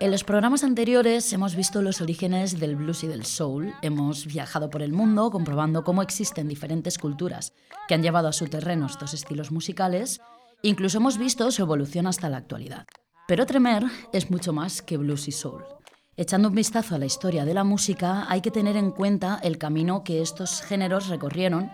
En los programas anteriores hemos visto los orígenes del blues y del soul, hemos viajado por el mundo comprobando cómo existen diferentes culturas que han llevado a su terreno estos estilos musicales, incluso hemos visto su evolución hasta la actualidad. Pero Tremer es mucho más que blues y soul. Echando un vistazo a la historia de la música, hay que tener en cuenta el camino que estos géneros recorrieron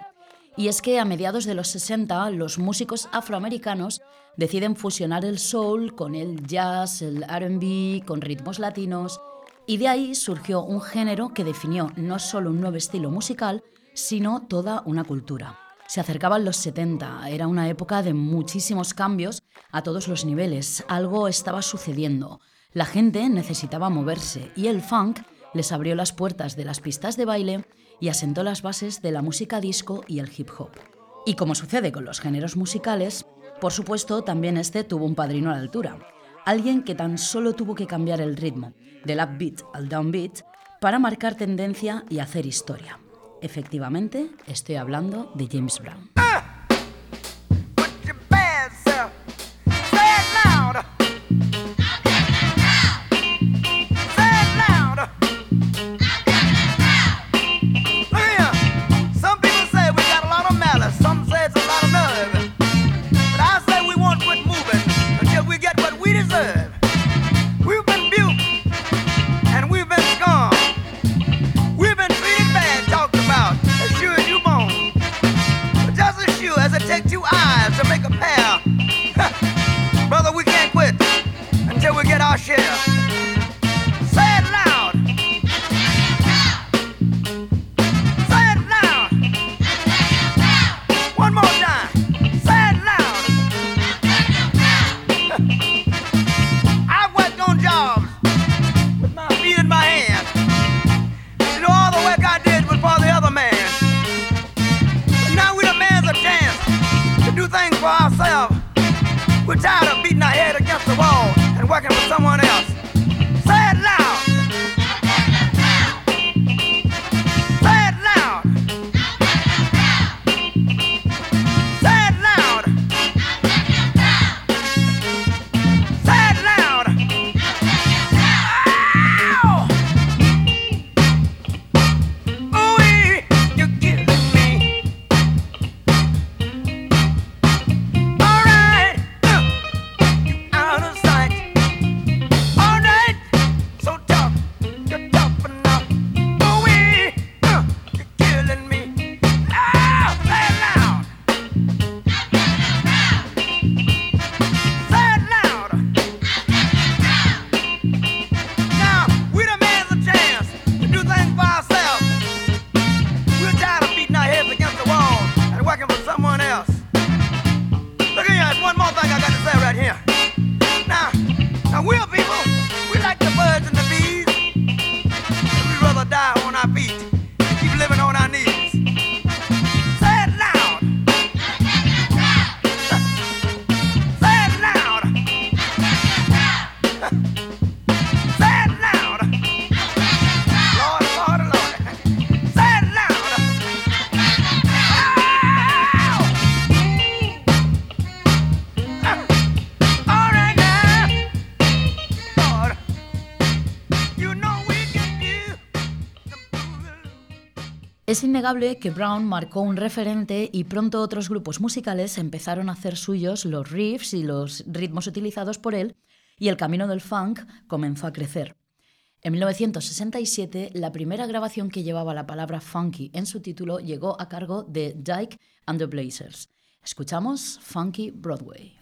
y es que a mediados de los 60 los músicos afroamericanos deciden fusionar el soul con el jazz, el RB, con ritmos latinos, y de ahí surgió un género que definió no solo un nuevo estilo musical, sino toda una cultura. Se acercaban los 70, era una época de muchísimos cambios a todos los niveles, algo estaba sucediendo, la gente necesitaba moverse y el funk les abrió las puertas de las pistas de baile y asentó las bases de la música disco y el hip hop. Y como sucede con los géneros musicales, por supuesto también este tuvo un padrino a la altura, alguien que tan solo tuvo que cambiar el ritmo, del upbeat al downbeat, para marcar tendencia y hacer historia. Efectivamente, estoy hablando de James Brown. Es que Brown marcó un referente y pronto otros grupos musicales empezaron a hacer suyos los riffs y los ritmos utilizados por él y el camino del funk comenzó a crecer. En 1967, la primera grabación que llevaba la palabra funky en su título llegó a cargo de Dyke and the Blazers. Escuchamos Funky Broadway.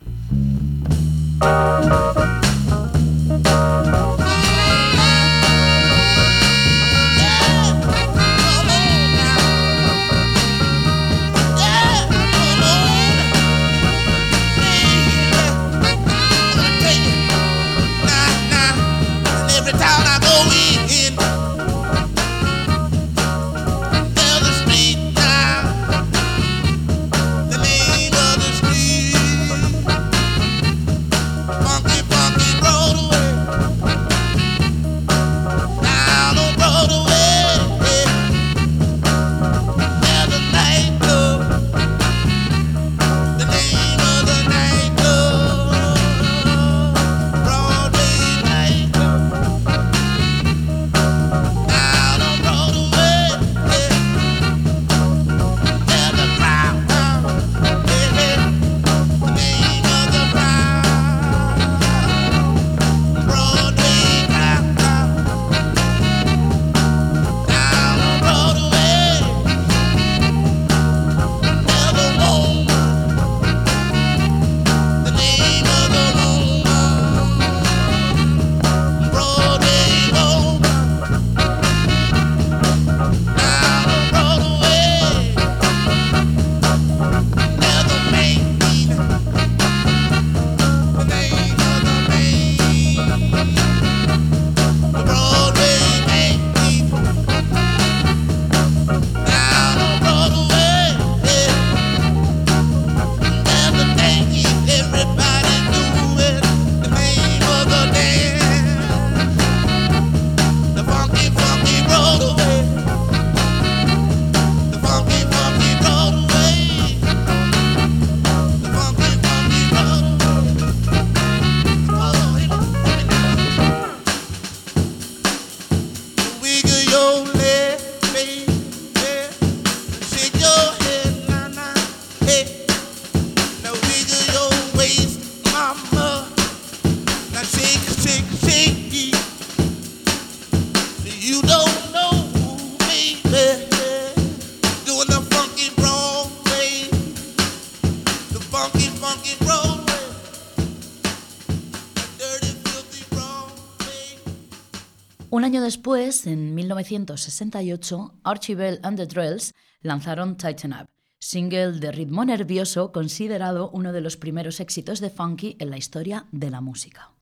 Después, en 1968, Archie Bell and the Drells lanzaron Tighten Up, single de ritmo nervioso considerado uno de los primeros éxitos de Funky en la historia de la música.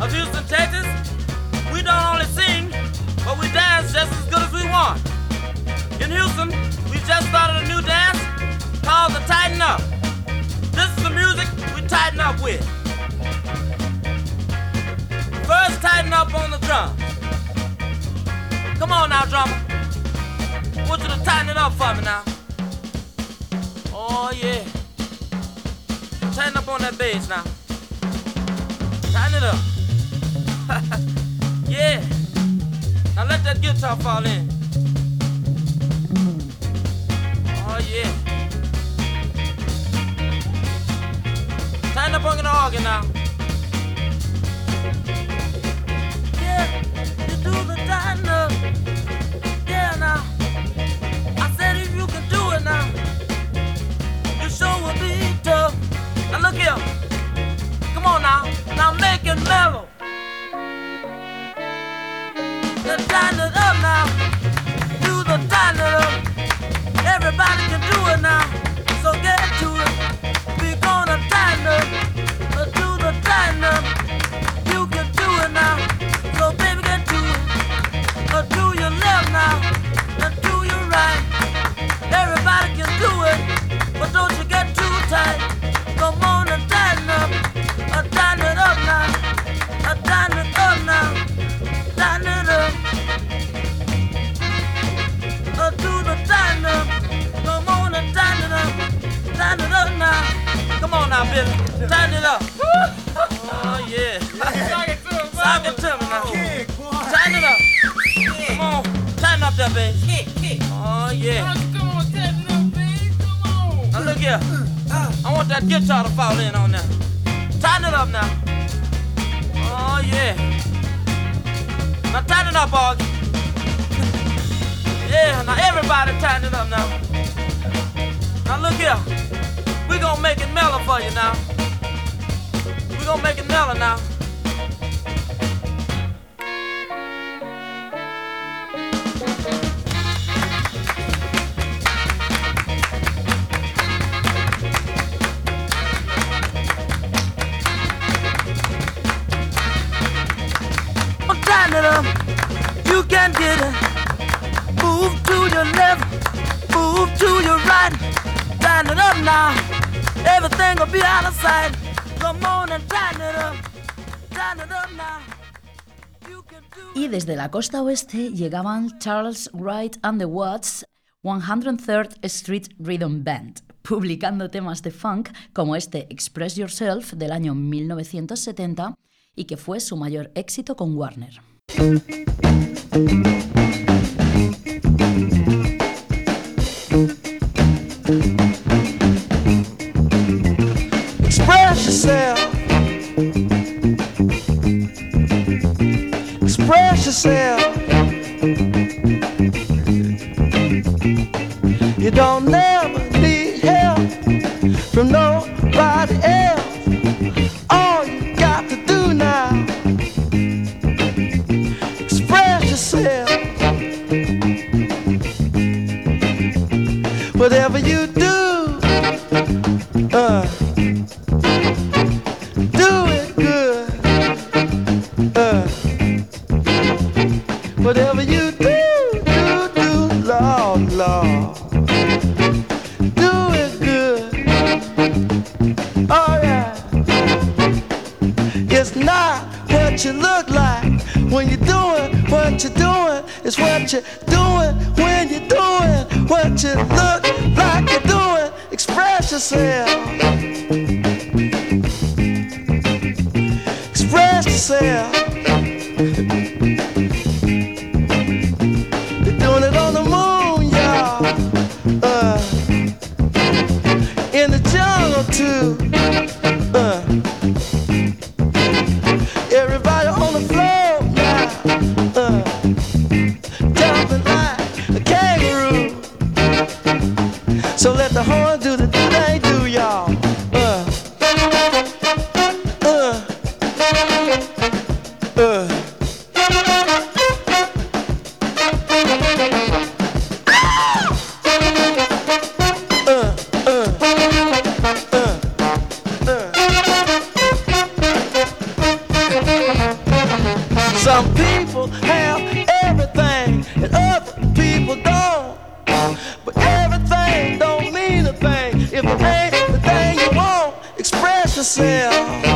Of Houston, Texas, we don't only sing, but we dance just as good as we want. In Houston, we just started a new dance called the Tighten Up. This is the music we tighten up with. First, tighten up on the drums. Come on now, drummer. I want you to tighten it up for me now. Oh, yeah. Tighten up on that bass now. Tighten it up. yeah. Now let that guitar fall in. Oh yeah. Tighten up on the organ now. Yeah, you do the. Yeah now. I said if you can do it now, sure will be tough. Now look here. Come on now. Now make it mellow. Everybody can do it now. Come on now, Billy. Tighten it up. Oh, yeah. Sock it to him, Sock it to me now. Tighten it up. Come on. Tighten up that bass. Oh, yeah. Now look here. I want that guitar to fall in on that. Tighten it up now. Oh, yeah. Now tighten it up, Augie. Yeah, now everybody tighten it up now. Now look here. We gonna make it mellow for you now. we gonna make it mellow now. And Y desde la costa oeste llegaban Charles Wright and the Watts 103rd Street Rhythm Band, publicando temas de funk como este Express Yourself del año 1970 y que fue su mayor éxito con Warner. Yourself. Express yourself. You don't The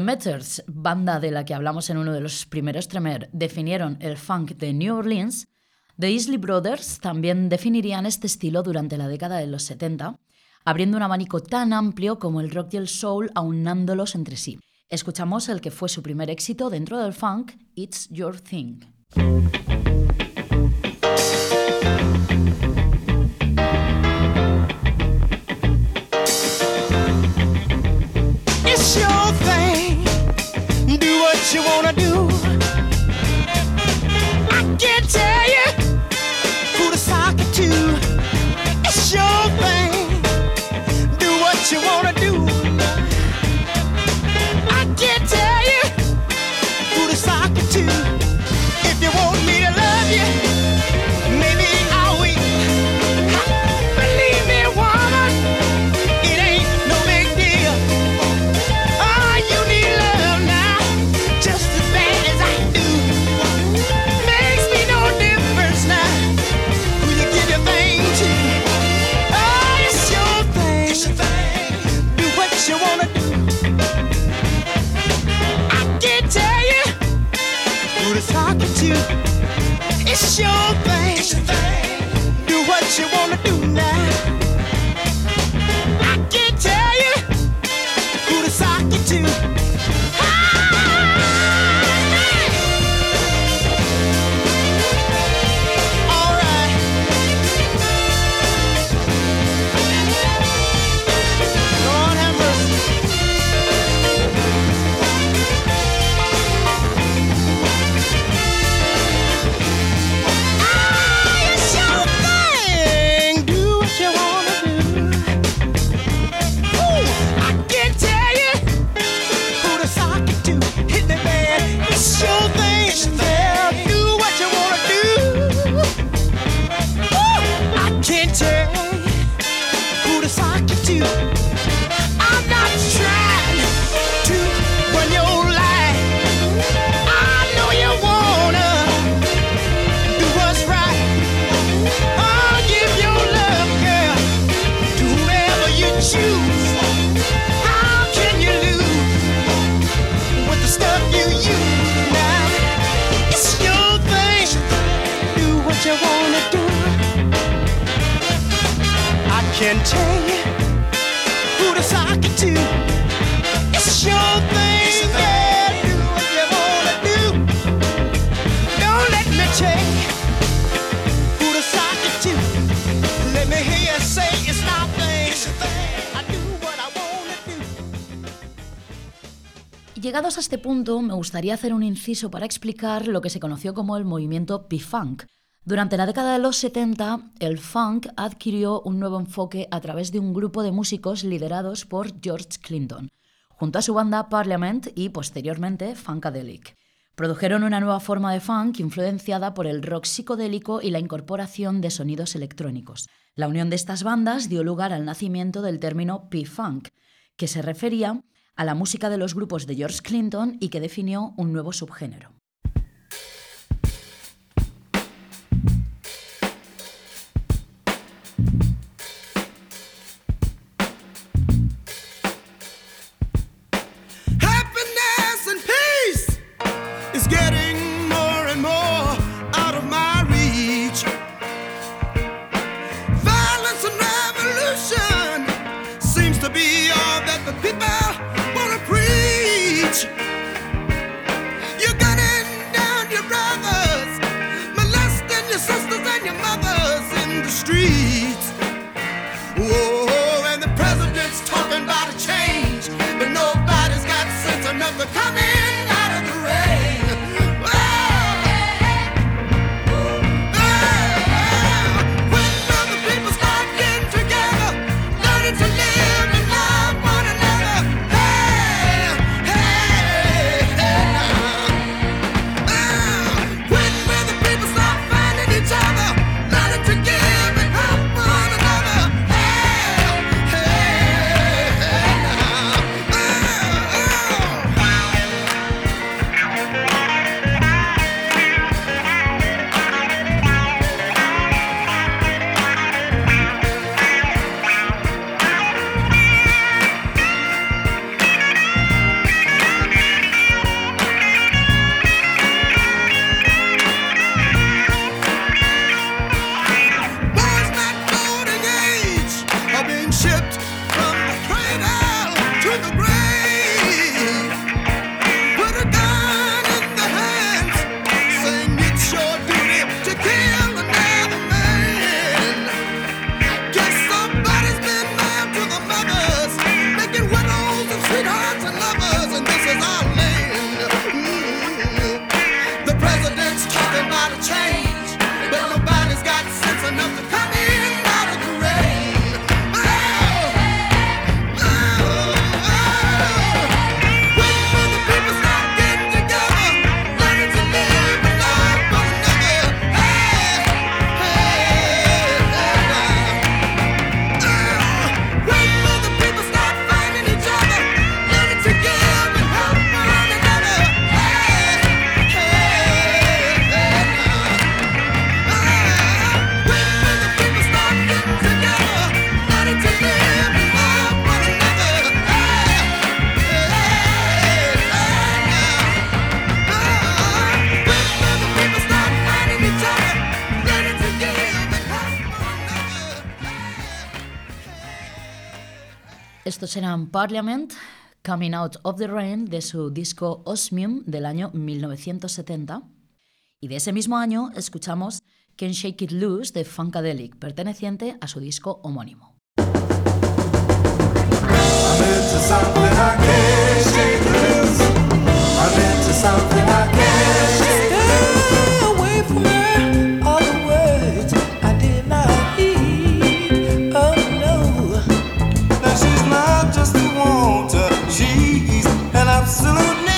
Meters, banda de la que hablamos en uno de los primeros Tremer, definieron el funk de New Orleans, The Isley Brothers también definirían este estilo durante la década de los 70, abriendo un abanico tan amplio como el rock y el soul, aunándolos entre sí. Escuchamos el que fue su primer éxito dentro del funk, It's Your Thing. do Llegados a este punto, me gustaría hacer un inciso para explicar lo que se conoció como el movimiento P-Funk. Durante la década de los 70, el funk adquirió un nuevo enfoque a través de un grupo de músicos liderados por George Clinton, junto a su banda Parliament y posteriormente Funkadelic. Produjeron una nueva forma de funk influenciada por el rock psicodélico y la incorporación de sonidos electrónicos. La unión de estas bandas dio lugar al nacimiento del término P-Funk, que se refería a la música de los grupos de George Clinton y que definió un nuevo subgénero. Estos eran Parliament, Coming Out of the Rain de su disco Osmium del año 1970. Y de ese mismo año escuchamos Can Shake It Loose de Funkadelic, perteneciente a su disco homónimo. away from me. absolute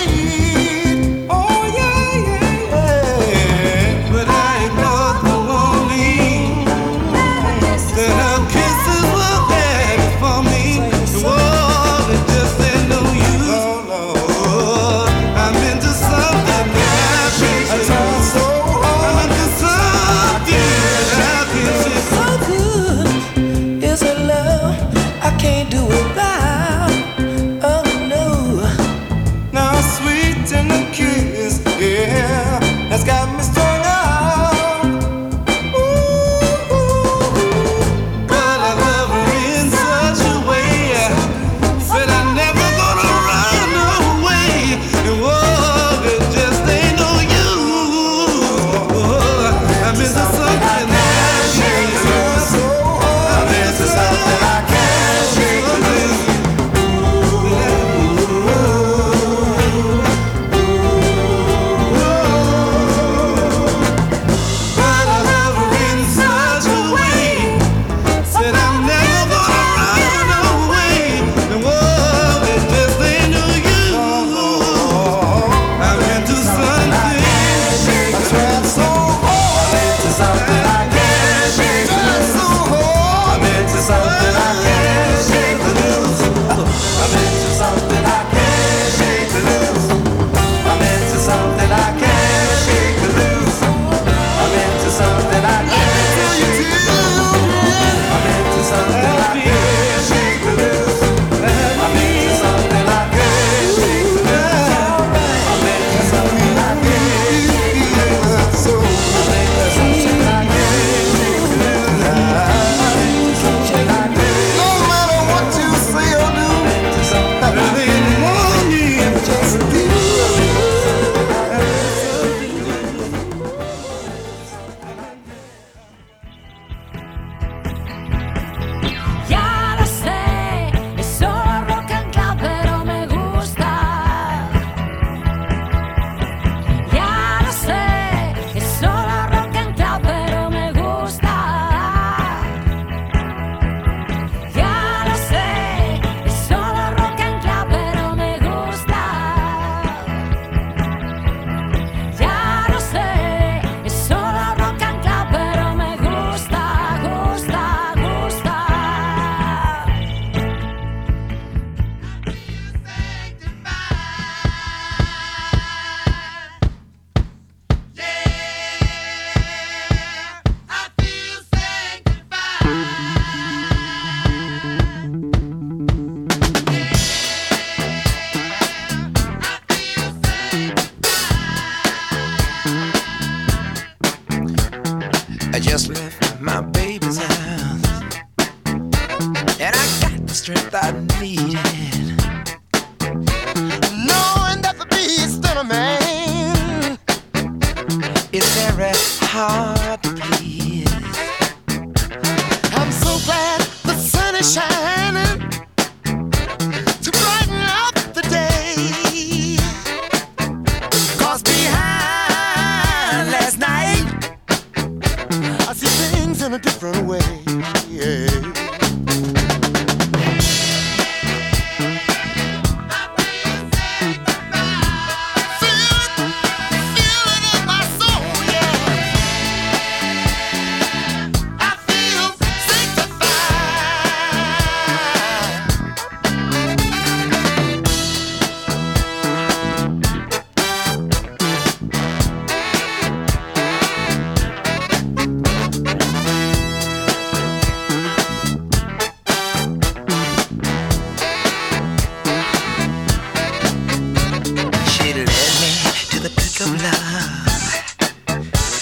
of love,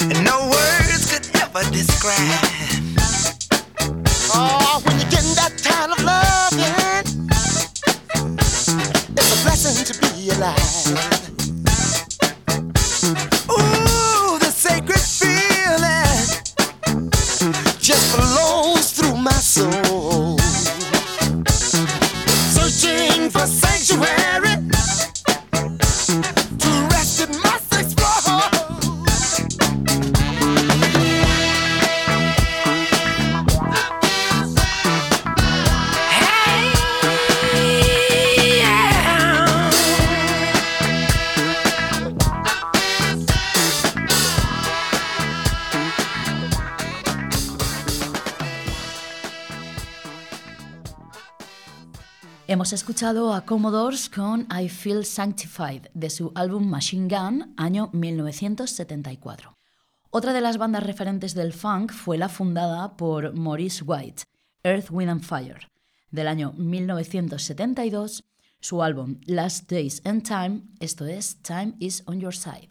and no words could ever describe. Oh, when you're getting that kind of loving, it's a blessing to be alive. Hemos escuchado a Commodores con I Feel Sanctified de su álbum Machine Gun, año 1974. Otra de las bandas referentes del funk fue la fundada por Maurice White, Earth, Wind and Fire, del año 1972, su álbum Last Days and Time, esto es Time is on Your Side.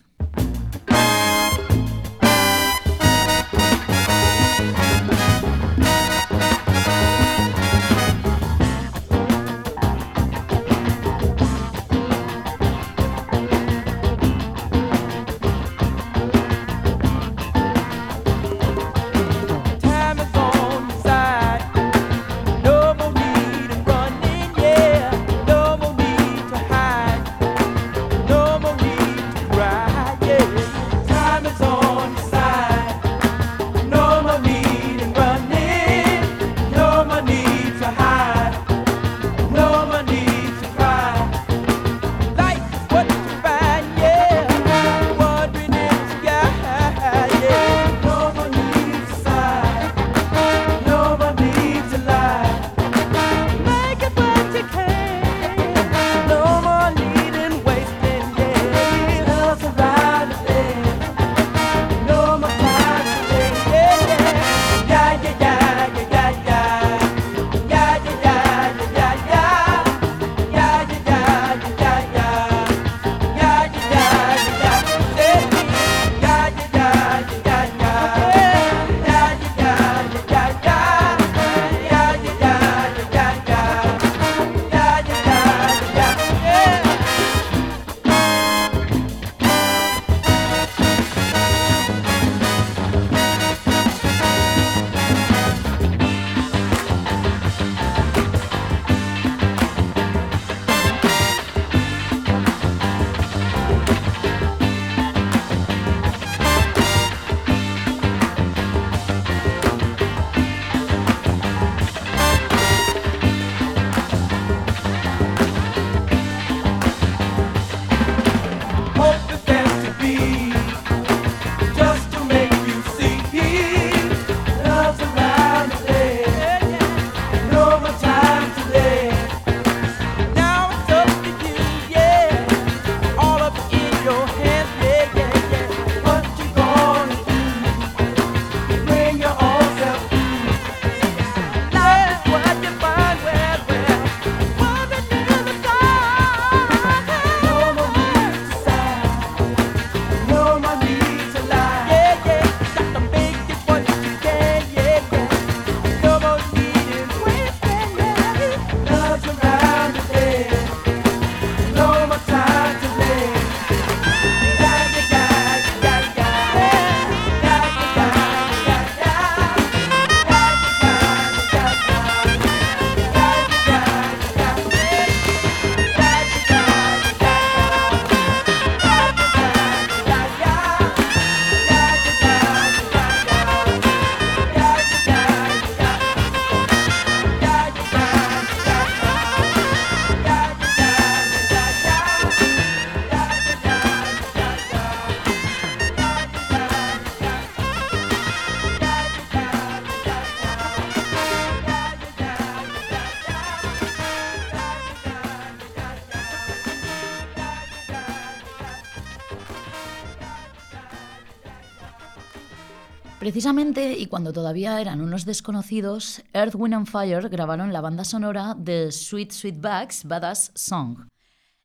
Y cuando todavía eran unos desconocidos, Earth, Wind and Fire grabaron la banda sonora de Sweet Sweetback's Badass Song.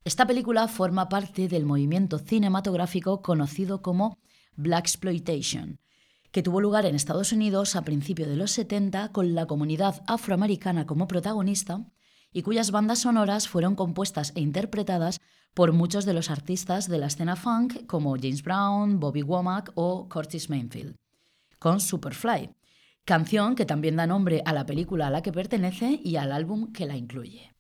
Esta película forma parte del movimiento cinematográfico conocido como Black Exploitation, que tuvo lugar en Estados Unidos a principios de los 70 con la comunidad afroamericana como protagonista y cuyas bandas sonoras fueron compuestas e interpretadas por muchos de los artistas de la escena funk como James Brown, Bobby Womack o Curtis Mainfield con Superfly, canción que también da nombre a la película a la que pertenece y al álbum que la incluye.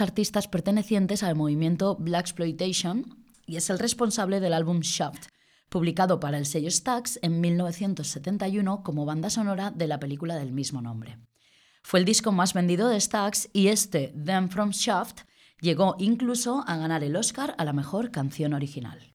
Artistas pertenecientes al movimiento Black Exploitation y es el responsable del álbum Shaft, publicado para el sello Stax en 1971 como banda sonora de la película del mismo nombre. Fue el disco más vendido de Stax y este, Them from Shaft, llegó incluso a ganar el Oscar a la mejor canción original.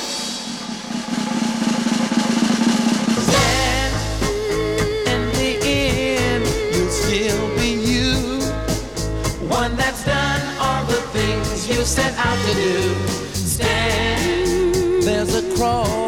you set out to do. Stand. There's a cross.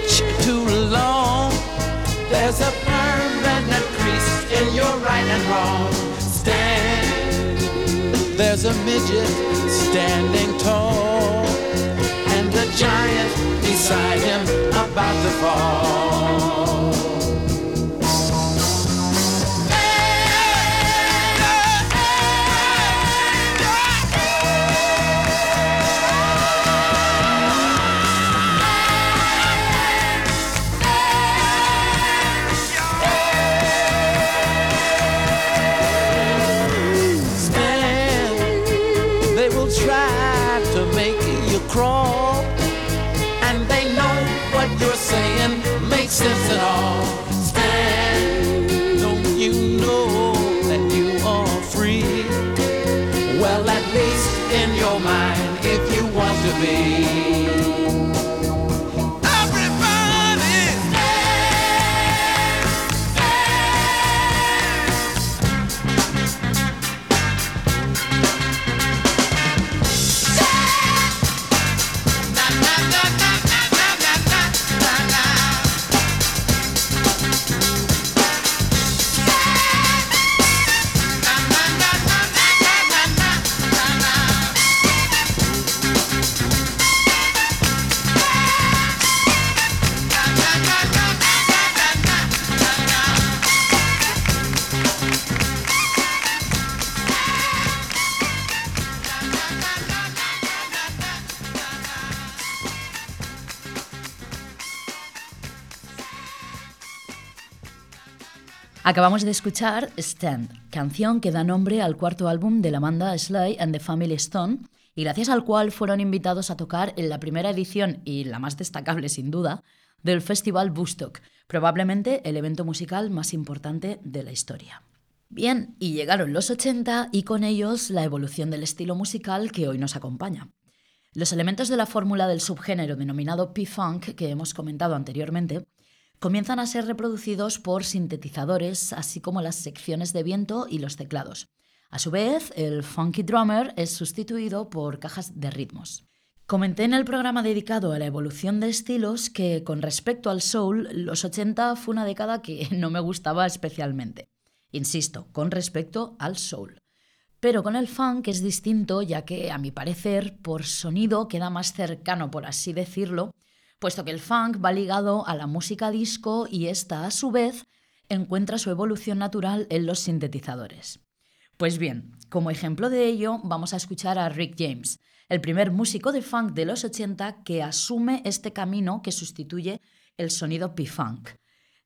much too long. There's a permanent crease in your right and wrong stand. There's a midget standing tall, and a giant beside him about to fall. me. Acabamos de escuchar Stand, canción que da nombre al cuarto álbum de la banda Sly and the Family Stone y gracias al cual fueron invitados a tocar en la primera edición y la más destacable sin duda del Festival Woodstock, probablemente el evento musical más importante de la historia. Bien, y llegaron los 80 y con ellos la evolución del estilo musical que hoy nos acompaña. Los elementos de la fórmula del subgénero denominado P-Funk que hemos comentado anteriormente comienzan a ser reproducidos por sintetizadores, así como las secciones de viento y los teclados. A su vez, el funky drummer es sustituido por cajas de ritmos. Comenté en el programa dedicado a la evolución de estilos que con respecto al soul, los 80 fue una década que no me gustaba especialmente. Insisto, con respecto al soul. Pero con el funk es distinto ya que, a mi parecer, por sonido queda más cercano, por así decirlo, puesto que el funk va ligado a la música disco y esta, a su vez, encuentra su evolución natural en los sintetizadores. Pues bien, como ejemplo de ello, vamos a escuchar a Rick James, el primer músico de funk de los 80 que asume este camino que sustituye el sonido P-Funk.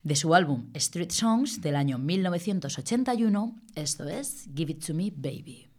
De su álbum Street Songs del año 1981, esto es Give It To Me Baby.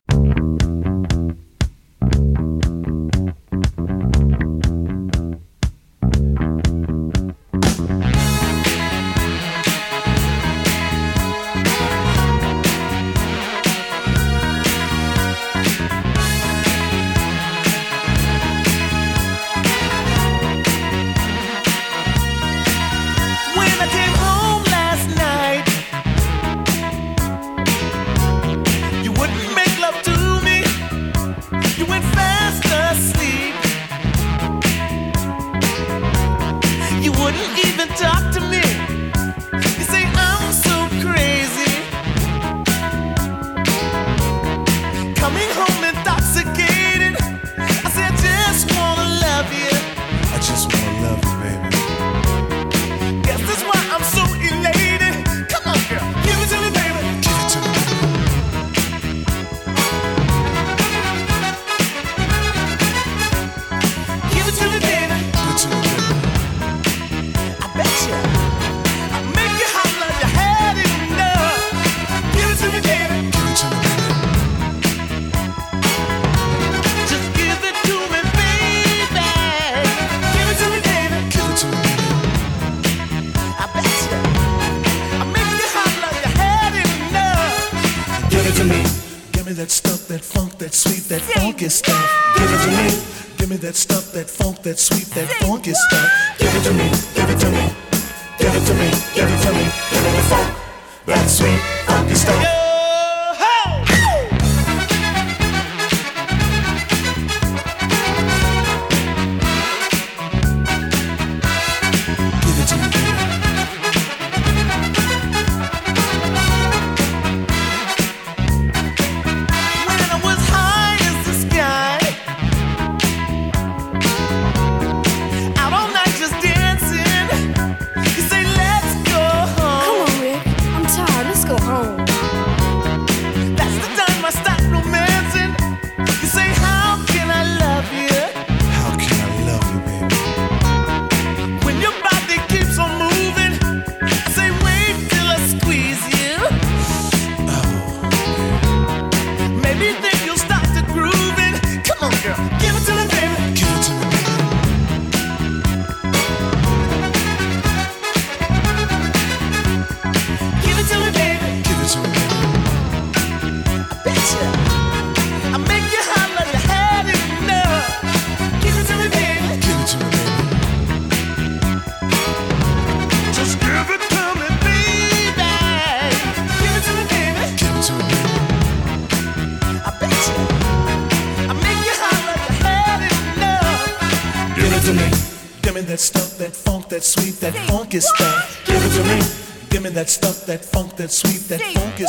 That funk, that sweet, that funky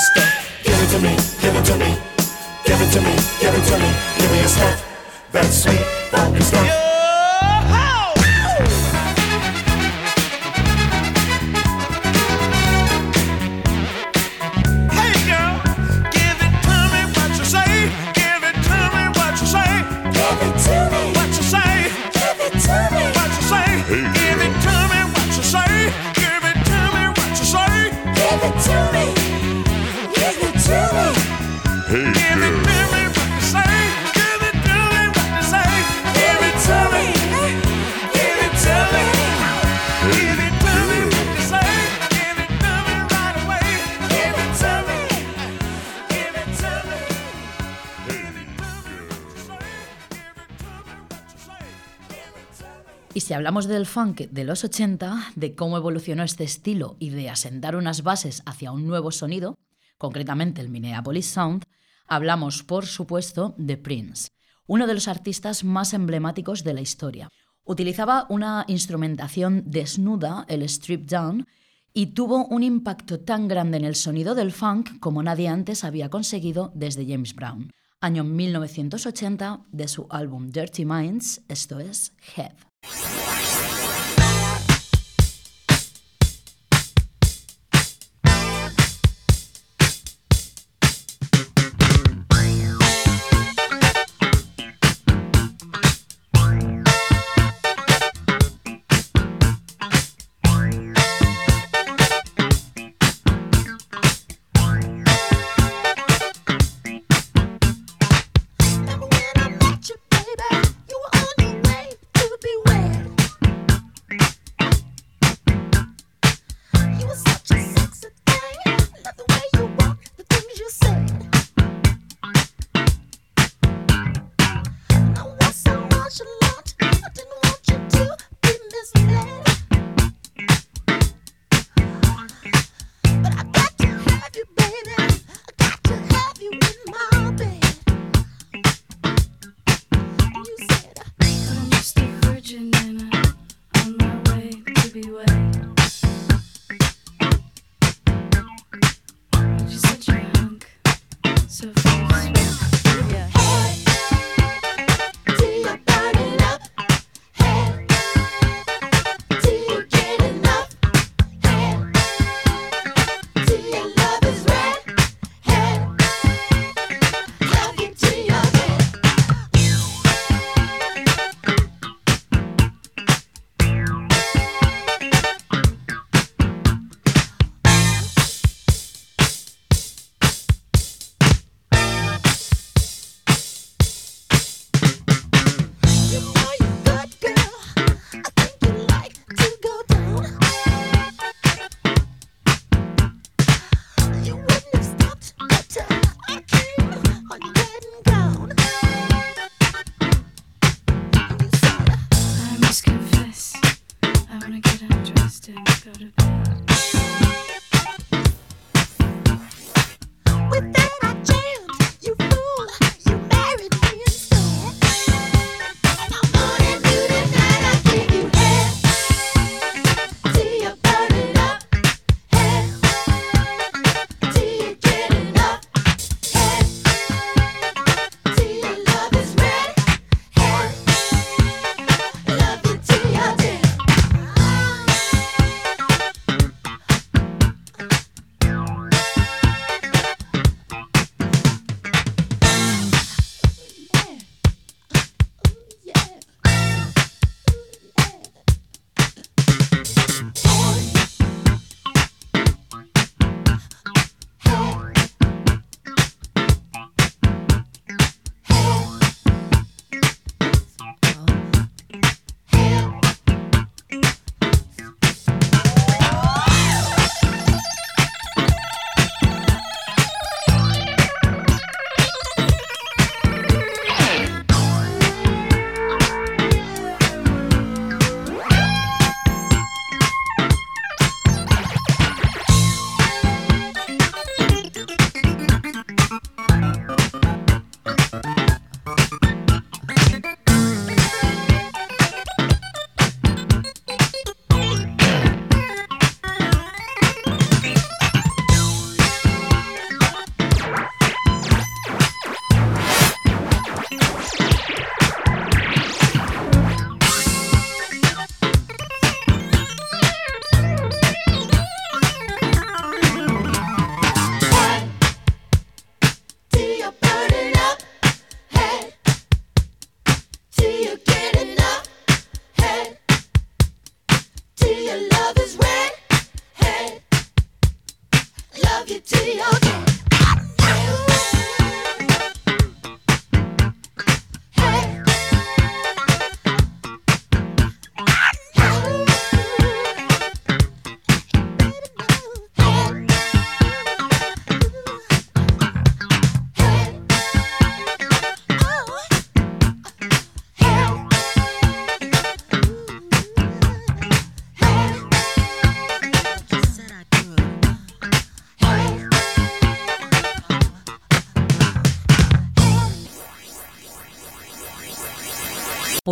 hablamos del funk de los 80, de cómo evolucionó este estilo y de asentar unas bases hacia un nuevo sonido, concretamente el Minneapolis Sound, hablamos, por supuesto, de Prince, uno de los artistas más emblemáticos de la historia. Utilizaba una instrumentación desnuda, el strip down, y tuvo un impacto tan grande en el sonido del funk como nadie antes había conseguido desde James Brown. Año 1980 de su álbum Dirty Minds, esto es Head.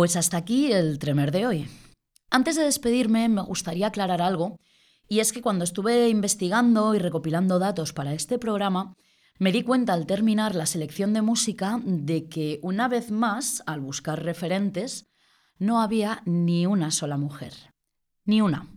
Pues hasta aquí el tremer de hoy. Antes de despedirme, me gustaría aclarar algo, y es que cuando estuve investigando y recopilando datos para este programa, me di cuenta al terminar la selección de música de que una vez más, al buscar referentes, no había ni una sola mujer. Ni una.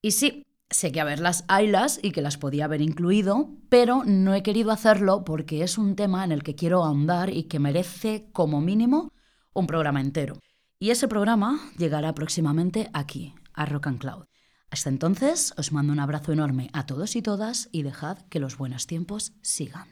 Y sí, sé que haberlas haylas y que las podía haber incluido, pero no he querido hacerlo porque es un tema en el que quiero ahondar y que merece como mínimo un programa entero. Y ese programa llegará próximamente aquí, a Rock and Cloud. Hasta entonces, os mando un abrazo enorme a todos y todas y dejad que los buenos tiempos sigan.